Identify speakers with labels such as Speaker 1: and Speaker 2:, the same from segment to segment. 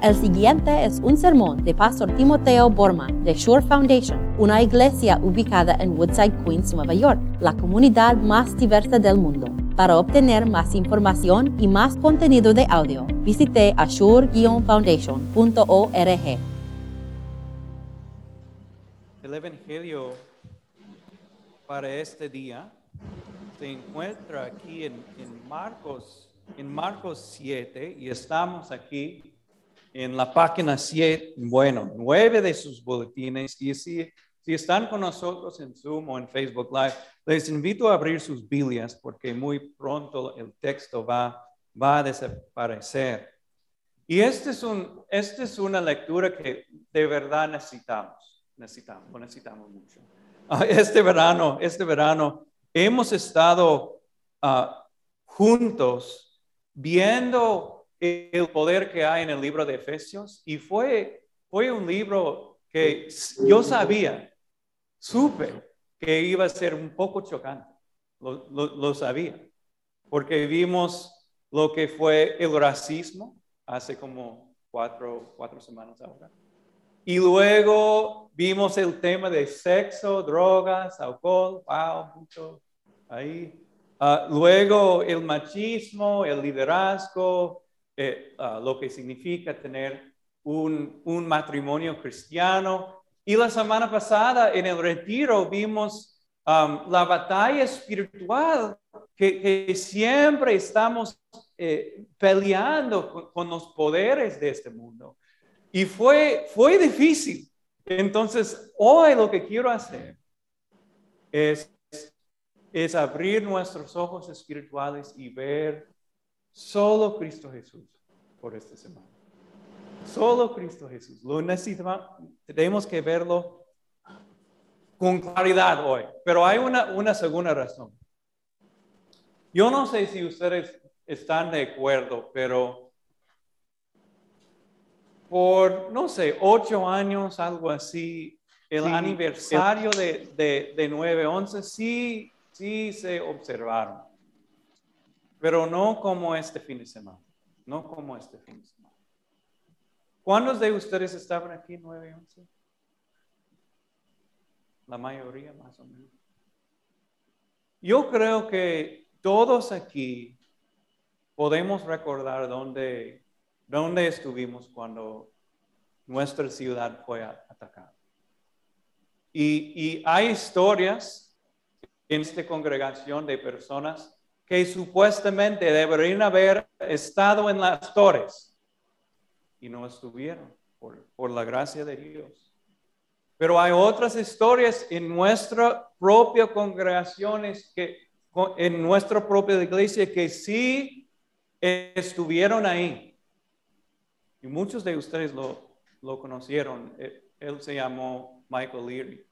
Speaker 1: El siguiente es un sermón de Pastor Timoteo Borman de Shore Foundation, una iglesia ubicada en Woodside, Queens, Nueva York, la comunidad más diversa del mundo. Para obtener más información y más contenido de audio, visite ashore-foundation.org.
Speaker 2: El Evangelio para este día se encuentra aquí en, Marcos, en Marcos 7 y estamos aquí en la página 7, bueno, 9 de sus boletines. Y si, si están con nosotros en Zoom o en Facebook Live, les invito a abrir sus Biblias porque muy pronto el texto va, va a desaparecer. Y este es, un, este es una lectura que de verdad necesitamos. Necesitamos, necesitamos mucho. Ah, este verano, este verano, hemos estado uh, juntos viendo el poder que hay en el libro de Efesios y fue, fue un libro que yo sabía, supe que iba a ser un poco chocante, lo, lo, sabía, porque vimos lo que fue el racismo hace como cuatro, cuatro semanas ahora. Y luego vimos el tema de sexo, drogas, alcohol, wow, mucho ahí. Uh, luego el machismo, el liderazgo, eh, ah, lo que significa tener un, un, matrimonio cristiano. Y la semana pasada en el retiro vimos um, la batalla espiritual que, que siempre estamos eh, peleando con, con, los poderes de este mundo. Y fue, fue difícil. Entonces, hoy lo que quiero hacer es, es abrir nuestros ojos espirituales y ver Solo Cristo Jesús por esta semana. Solo Cristo Jesús. Lo necesitamos, tenemos que verlo con claridad hoy. Pero hay una, una segunda razón. Yo no sé si ustedes están de acuerdo, pero por, no sé, ocho años, algo así, el aniversario de, de, de 9-11, sí, sí se observaron pero no como este fin de semana, no como este fin de semana. ¿Cuántos de ustedes estaban aquí 9 y 11? La mayoría más o menos. Yo creo que todos aquí podemos recordar dónde, dónde estuvimos cuando nuestra ciudad fue atacada. Y, y hay historias en esta congregación de personas que supuestamente deberían haber estado en las torres y no estuvieron por, por la gracia de Dios. Pero hay otras historias en nuestra propia congregaciones, que, en nuestra propia iglesia, que sí estuvieron ahí. Y muchos de ustedes lo, lo conocieron. Él se llamó Michael Leary.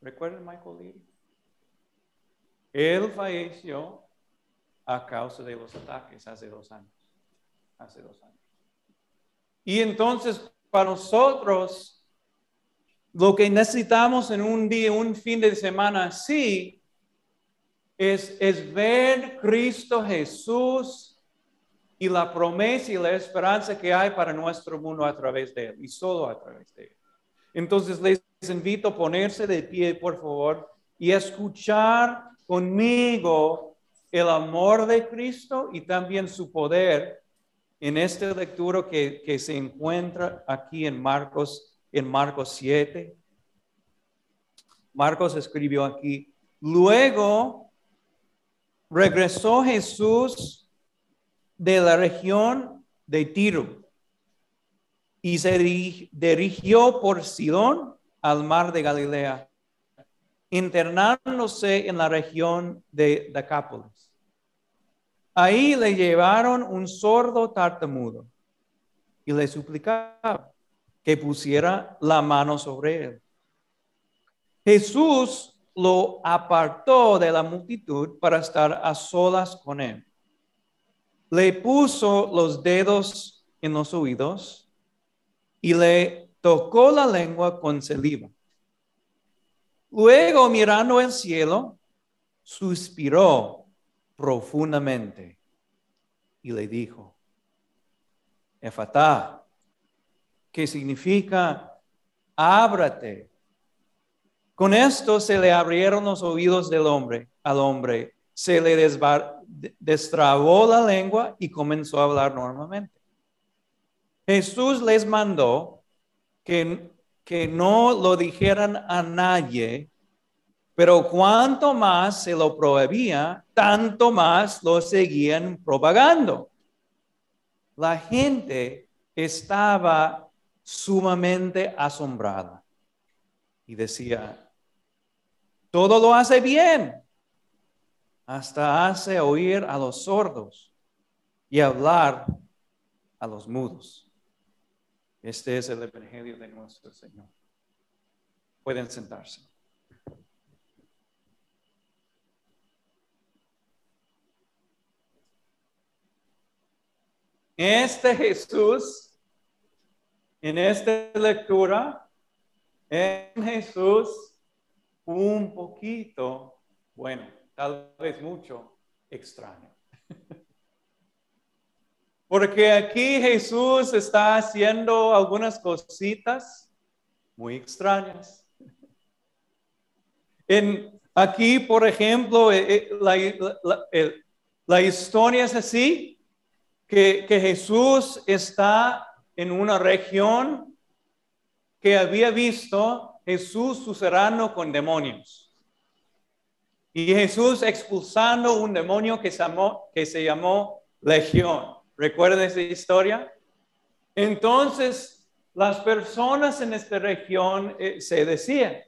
Speaker 2: ¿Recuerdan Michael Leary? Él falleció a causa de los ataques hace dos años. Hace dos años. Y entonces, para nosotros, lo que necesitamos en un día, un fin de semana así, es, es ver Cristo Jesús y la promesa y la esperanza que hay para nuestro mundo a través de Él y solo a través de Él. Entonces les invito a ponerse de pie, por favor, y escuchar conmigo el amor de Cristo y también su poder en este lectura que, que se encuentra aquí en Marcos, en Marcos 7. Marcos escribió aquí, luego regresó Jesús de la región de Tiro y se dirigió por Sidón al mar de Galilea, internándose en la región de Decápolis. Ahí le llevaron un sordo tartamudo y le suplicaba que pusiera la mano sobre él. Jesús lo apartó de la multitud para estar a solas con él. Le puso los dedos en los oídos y le tocó la lengua con saliva. Luego, mirando el cielo, suspiró profundamente y le dijo, Efatá, que significa ábrate. Con esto se le abrieron los oídos del hombre, al hombre, se le destrabó la lengua y comenzó a hablar normalmente. Jesús les mandó que, que no lo dijeran a nadie, pero cuanto más se lo prohibía, tanto más lo seguían propagando. La gente estaba sumamente asombrada y decía, todo lo hace bien, hasta hace oír a los sordos y hablar a los mudos. Este es el Evangelio de nuestro Señor. Pueden sentarse. Este Jesús, en esta lectura, es Jesús un poquito, bueno, tal vez mucho, extraño. Porque aquí Jesús está haciendo algunas cositas muy extrañas. En, aquí, por ejemplo, eh, eh, la, historia es así, que, Jesús está en una región que había visto Jesús sucerrando con demonios. Y Jesús expulsando un demonio que se llamó Legión. ¿Recuerdan esa historia? Entonces, las personas en esta región eh, se decían,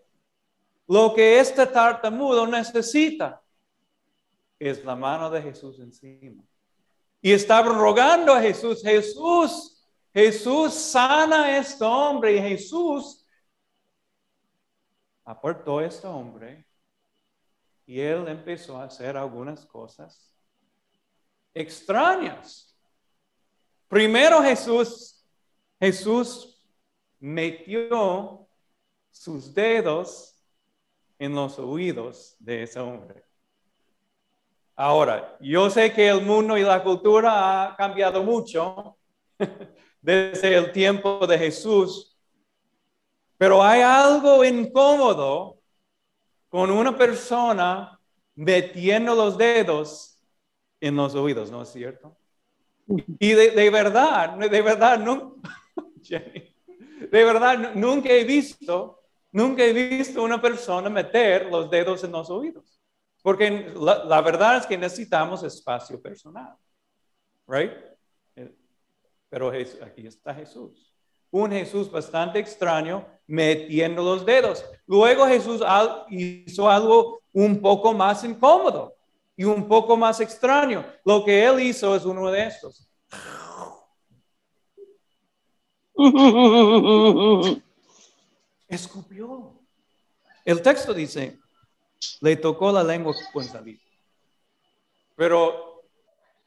Speaker 2: lo que este tartamudo necesita es la mano de Jesús encima. Y estaban rogando a Jesús, Jesús, Jesús sana a este hombre. Y Jesús apartó a este hombre y él empezó a hacer algunas cosas extrañas. Primero Jesús, Jesús metió sus dedos en los oídos de ese hombre. Ahora, yo sé que el mundo y la cultura ha cambiado mucho desde el tiempo de Jesús, pero hay algo incómodo con una persona metiendo los dedos en los oídos, ¿no es cierto? Y de, verdad, de verdad, no, de verdad, nunca he visto, nunca he visto una persona meter los dedos en los oídos. Porque la, verdad es que necesitamos espacio personal. Right? Pero aquí está Jesús. Un Jesús bastante extraño metiendo los dedos. Luego Jesús hizo algo un poco más incómodo y un poco más extraño. Lo que él hizo es uno de estos. Escupió. El texto dice, le tocó la lengua con salir. Pero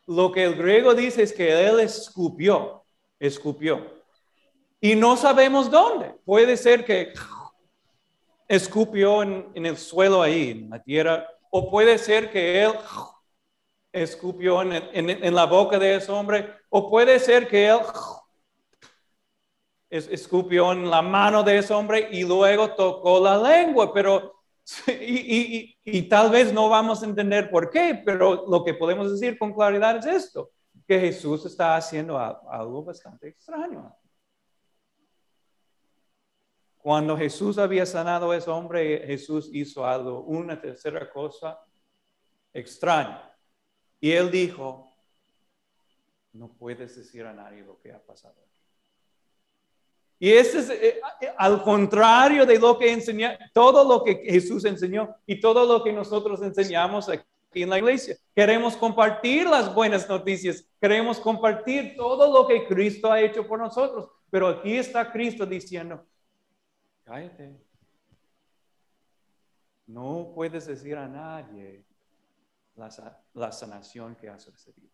Speaker 2: lo que el griego dice es que él escupió, escupió. Y no sabemos dónde. Puede ser que escupió en el suelo ahí, en la tierra o puede ser que él escupió en, la boca de ese hombre, o puede ser que él escupió en la mano de ese hombre y luego tocó la lengua, pero y, tal vez no vamos a entender por qué, pero lo que podemos decir con claridad es esto, que Jesús está haciendo algo bastante extraño. Cuando Jesús había sanado a ese hombre, Jesús hizo algo, una tercera cosa extraña. Y él dijo, no puedes decir a nadie lo que ha pasado. Y este es eh, eh, al contrario de lo que enseñó, todo lo que Jesús enseñó y todo lo que nosotros enseñamos aquí en la iglesia. Queremos compartir las buenas noticias, queremos compartir todo lo que Cristo ha hecho por nosotros. Pero aquí está Cristo diciendo, No puedes decir a nadie la, sanación que has recibido.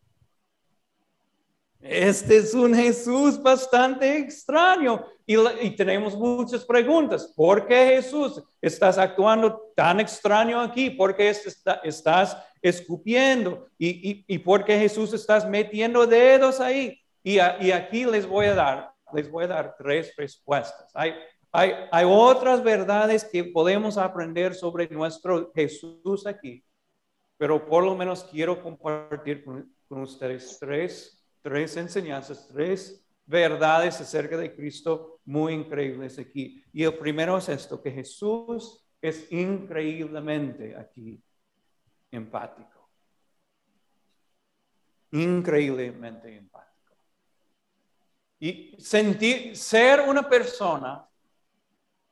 Speaker 2: Este es un Jesús bastante extraño y, tenemos muchas preguntas. ¿Por qué Jesús estás actuando tan extraño aquí? ¿Por qué estás escupiendo? ¿Y, y, por qué Jesús estás metiendo dedos ahí? Y, y aquí les voy a dar les voy a dar tres respuestas. Hay, hay, hay otras verdades que podemos aprender sobre nuestro Jesús aquí, pero por lo menos quiero compartir con, con ustedes tres, tres enseñanzas, tres verdades acerca de Cristo muy increíbles aquí. Y el primero es esto, que Jesús es increíblemente aquí empático. Increíblemente empático. Y sentir, ser una persona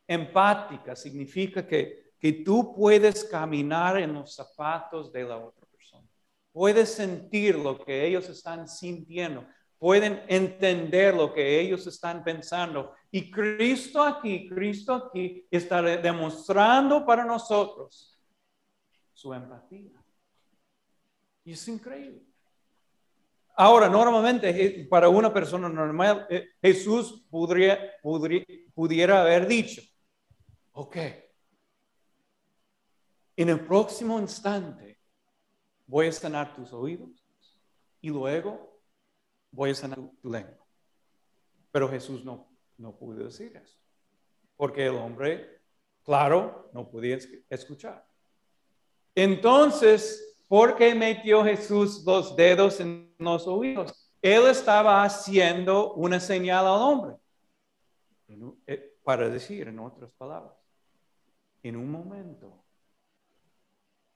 Speaker 2: empática significa que, que tú puedes caminar en los zapatos de la otra persona. Puedes sentir lo que ellos están sintiendo pueden entender lo que ellos están pensando. Y Cristo aquí, Cristo aquí está demostrando para nosotros su empatía. Y es increíble. Ahora, normalmente eh, para una persona normal, eh, Jesús podría, pudiera haber dicho, ok, en el próximo instante voy a sanar tus oídos y luego voy a sanar tu lengua. Pero Jesús no, no pudo decir eso, porque el hombre, claro, no podía escuchar. Entonces, ¿por qué metió Jesús los dedos en los oídos? Él estaba haciendo una señal al hombre, eh, para decir, en otras palabras, en un momento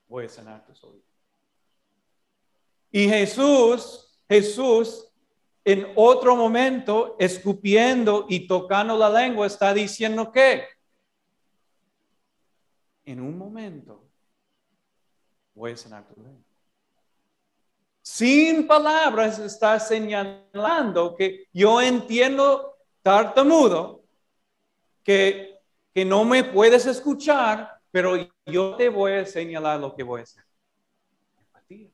Speaker 2: voy a sanar tus oídos. Y Jesús, Jesús en otro momento, escupiendo y tocando la lengua, está diciendo que en un momento voy a sanar tu lengua. Sin palabras está señalando que yo entiendo tartamudo, que, que no me puedes escuchar, pero yo te voy a señalar lo que voy a hacer. Empatía,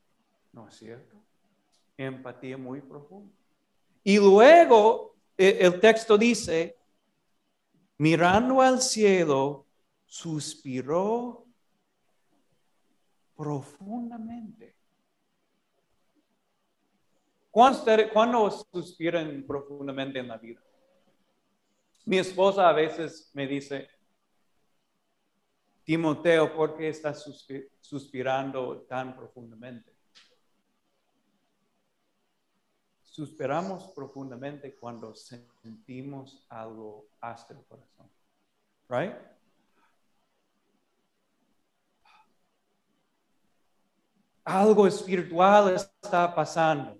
Speaker 2: ¿no es cierto? Empatía muy profunda. Y luego e, el texto dice, mirando al cielo, suspiró profundamente. ¿Cuándo suspiran profundamente en la vida? Mi esposa a veces me dice, Timoteo, ¿por qué estás suspirando tan profundamente? Suspiramos profundamente cuando sentimos algo hasta el corazón. Right? Algo espiritual está pasando.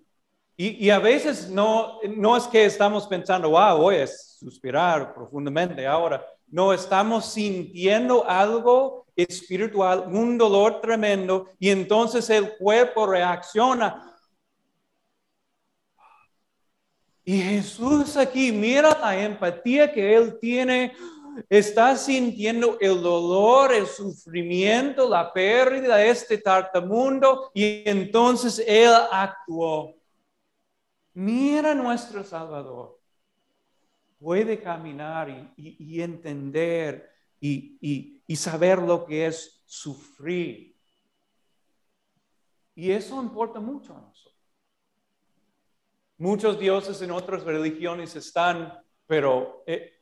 Speaker 2: Y, a veces no, no es que estamos pensando, wow, voy a suspirar profundamente ahora. No, estamos sintiendo algo espiritual, un dolor tremendo, y entonces el cuerpo reacciona Y Jesús aquí, mira la empatía que Él tiene. Está sintiendo el dolor, el sufrimiento, la pérdida de este tartamundo y entonces Él actuó. Mira nuestro Salvador. Puede caminar y, entender y, y saber lo que es sufrir. Y eso importa mucho a nosotros. Muchos dioses en otras religiones están, pero eh,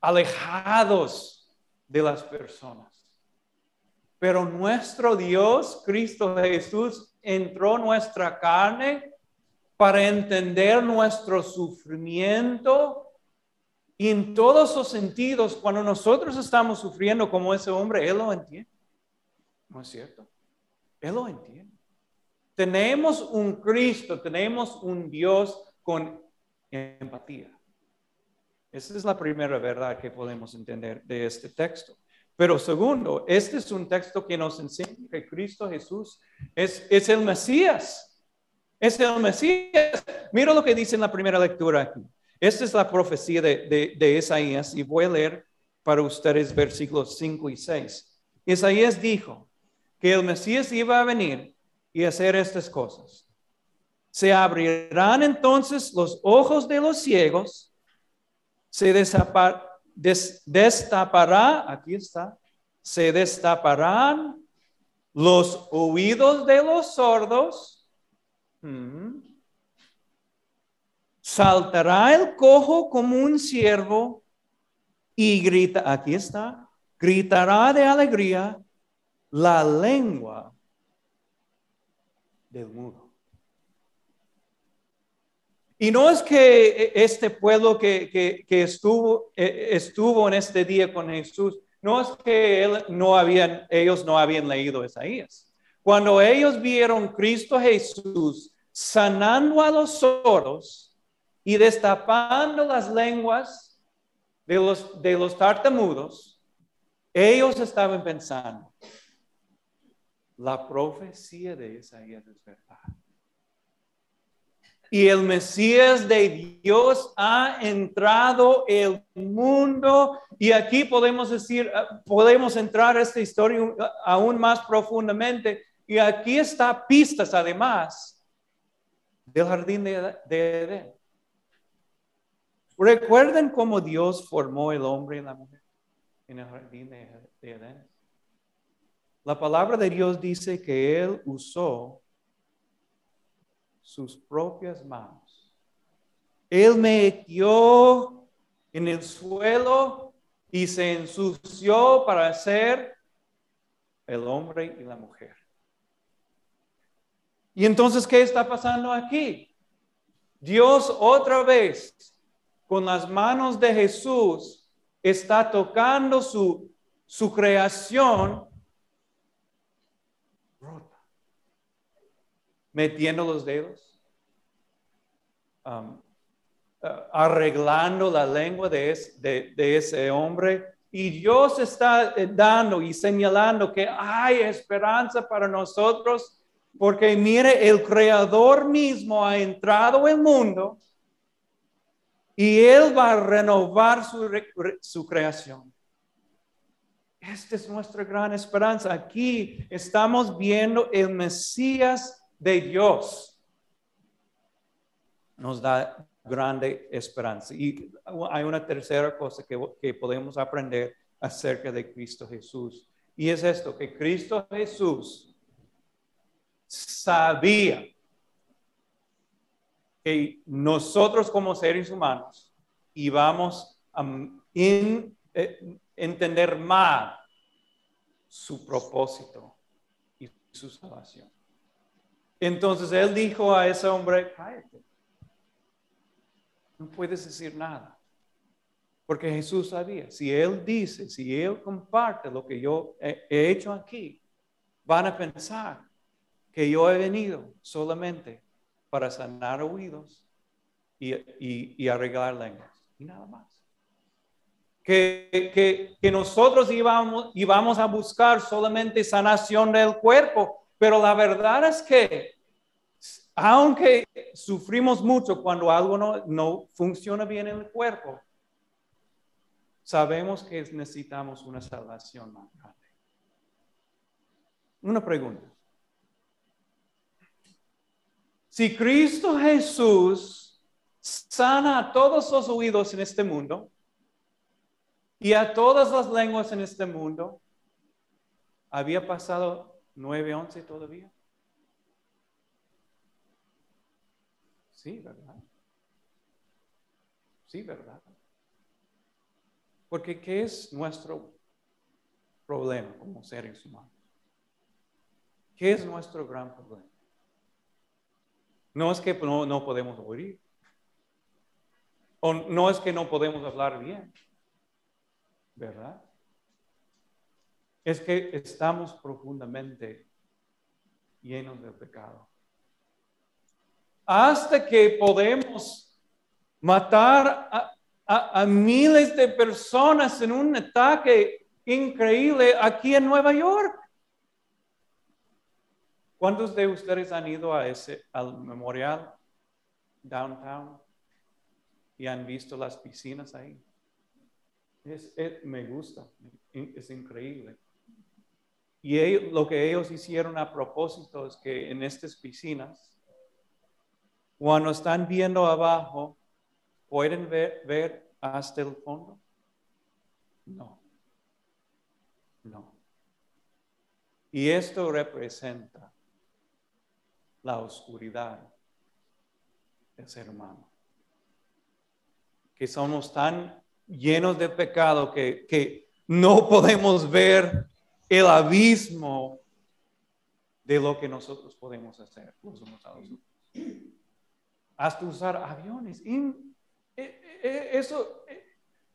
Speaker 2: alejados de las personas. Pero nuestro Dios, Cristo Jesús, entró en nuestra carne para entender nuestro sufrimiento y en todos los sentidos, cuando nosotros estamos sufriendo como ese hombre, Él lo entiende. ¿No es cierto? Él lo entiende. Tenemos un Cristo, tenemos un Dios con empatía. Esa es la primera verdad que podemos entender de este texto. Pero segundo, este es un texto que nos enseña que Cristo Jesús es, es el Mesías. Es el Mesías. Mira lo que dice en la primera lectura aquí. Esta es la profecía de, de, Isaías y voy a leer para ustedes versículos 5 y 6. Isaías dijo que el Mesías iba a venir y hacer estas cosas. Se abrirán entonces los ojos de los ciegos, se destapará, aquí está, se destaparán los oídos de los sordos, mm, saltará el cojo como un ciervo y grita, aquí está, gritará de alegría la lengua del mudo. Y no es que este pueblo que, estuvo, eh, estuvo en este día con Jesús, no es que él no habían, ellos no habían leído Isaías. Cuando ellos vieron Cristo Jesús sanando a los sordos y destapando las lenguas de los, de los tartamudos, ellos estaban pensando, la profecía de Isaías es verdad. Y el Mesías de Dios ha entrado el mundo. Y aquí podemos decir, ah, podemos entrar a esta historia aún más profundamente. Y aquí está pistas además del jardín de, Edén. Recuerden cómo Dios formó el hombre y la mujer en el jardín de Edén. La palabra de Dios dice que Él usó sus propias manos. Él metió en el suelo y se ensució para hacer el hombre y la mujer. Y entonces, ¿qué está pasando aquí? Dios otra vez, con las manos de Jesús, está tocando su, su creación metiendo los dedos, um, uh, arreglando la lengua de, de, ese hombre. Y Dios está eh, dando y señalando que hay esperanza para nosotros, porque mire, el creador mismo ha entrado en el mundo y Él va a renovar su, su creación. Esta es nuestra gran esperanza. Aquí estamos viendo el Mesías de Dios nos da grande esperanza. Y hay una tercera cosa que, podemos aprender acerca de Cristo Jesús. Y es esto, que Cristo Jesús sabía que nosotros como seres humanos íbamos a eh, entender más su propósito y su salvación. Entonces él dijo a ese hombre. No puedes decir nada. Porque Jesús sabía, si él dice, si él comparte lo que yo he, hecho aquí, van a pensar que yo he venido solamente para sanar oídos y, arreglar lenguas. Y nada más. Que, que, nosotros íbamos, íbamos a buscar solamente sanación del cuerpo, pero la verdad es que, aunque sufrimos mucho cuando algo no, no funciona bien en el cuerpo, sabemos que necesitamos una salvación más grande. Una pregunta. Si Cristo Jesús sana a todos los oídos en este mundo y a todas las lenguas en este mundo, había pasado 9, todavía. Sí, ¿verdad? Sí, ¿verdad? Porque ¿qué es nuestro problema como seres humanos? ¿Qué es nuestro gran problema? No es que no, no podemos oír. O no es que no podemos hablar bien. ¿Verdad? es que estamos profundamente llenos de pecado. Hasta que podemos matar a, miles de personas en un ataque increíble aquí en Nueva York. ¿Cuántos de ustedes han ido a ese, al memorial downtown y han visto las piscinas ahí? me gusta, es increíble. Y lo que ellos hicieron a propósito es que en estas piscinas, cuando están viendo abajo, ¿pueden ver, hasta el fondo? No. No. Y esto representa la oscuridad del ser humano. que somos tan llenos de pecado que, que no podemos ver el abismo de lo que nosotros podemos hacer los unos a los otros. Hasta usar aviones. Y, e, e, eso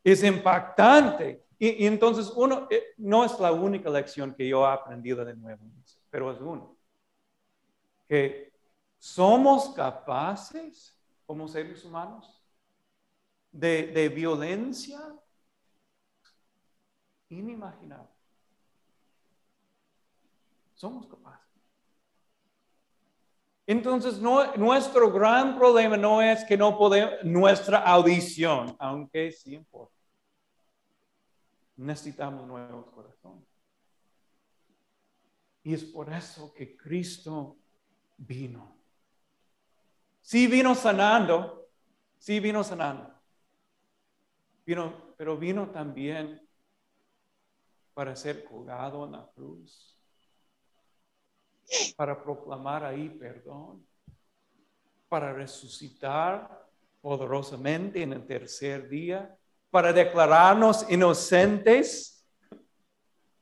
Speaker 2: es impactante. Y, entonces uno, eh, no es la única lección que yo he aprendido de nuevo, pero es uno. Que somos capaces como seres humanos de, de violencia inimaginable. Somos capaces. Entonces, nuestro gran problema no es que no podemos, nuestra audición, aunque sí importa. Necesitamos nuevos corazones. Y es por eso que Cristo vino. Sí vino sanando, sí vino sanando. Vino, pero vino también para ser colgado en la cruz, para proclamar ahí perdón, para resucitar poderosamente en el tercer día, para declararnos inocentes,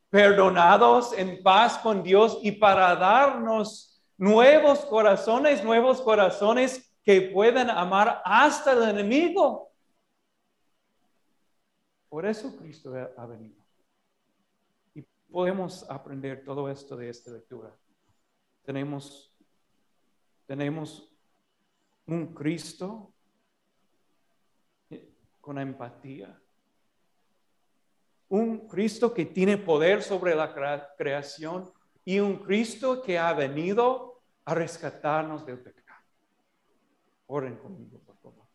Speaker 2: perdonados en paz con Dios y para darnos nuevos corazones, nuevos corazones que puedan amar hasta el enemigo. Por eso Cristo ha venido. Y podemos aprender todo esto de esta lectura. Tenemos, tenemos un Cristo con empatía. Un Cristo que tiene poder sobre la creación y un Cristo que ha venido a rescatarnos del pecado. Oren conmigo, por favor.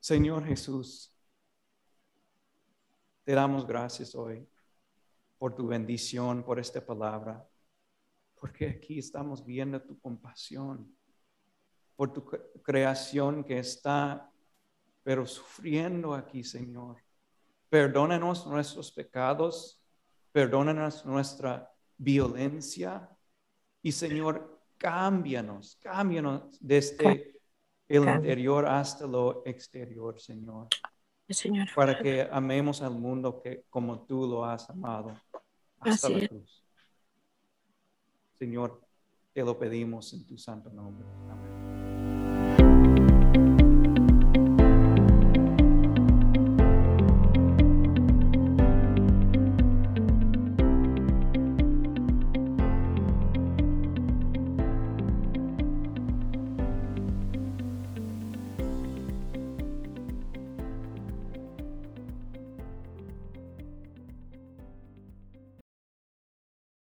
Speaker 2: Señor Jesús, te damos gracias hoy por tu bendición, por esta palabra, porque aquí estamos viendo tu compasión, por tu creación que está, pero sufriendo aquí, Señor. Perdónanos nuestros pecados, perdónanos nuestra violencia y, Señor, cámbianos, cámbianos desde el interior hasta lo exterior, Señor.
Speaker 3: Señor.
Speaker 2: Para que amemos al mundo que, como tú lo has amado hasta la cruz. Señor, te lo pedimos en tu santo nombre. Amén.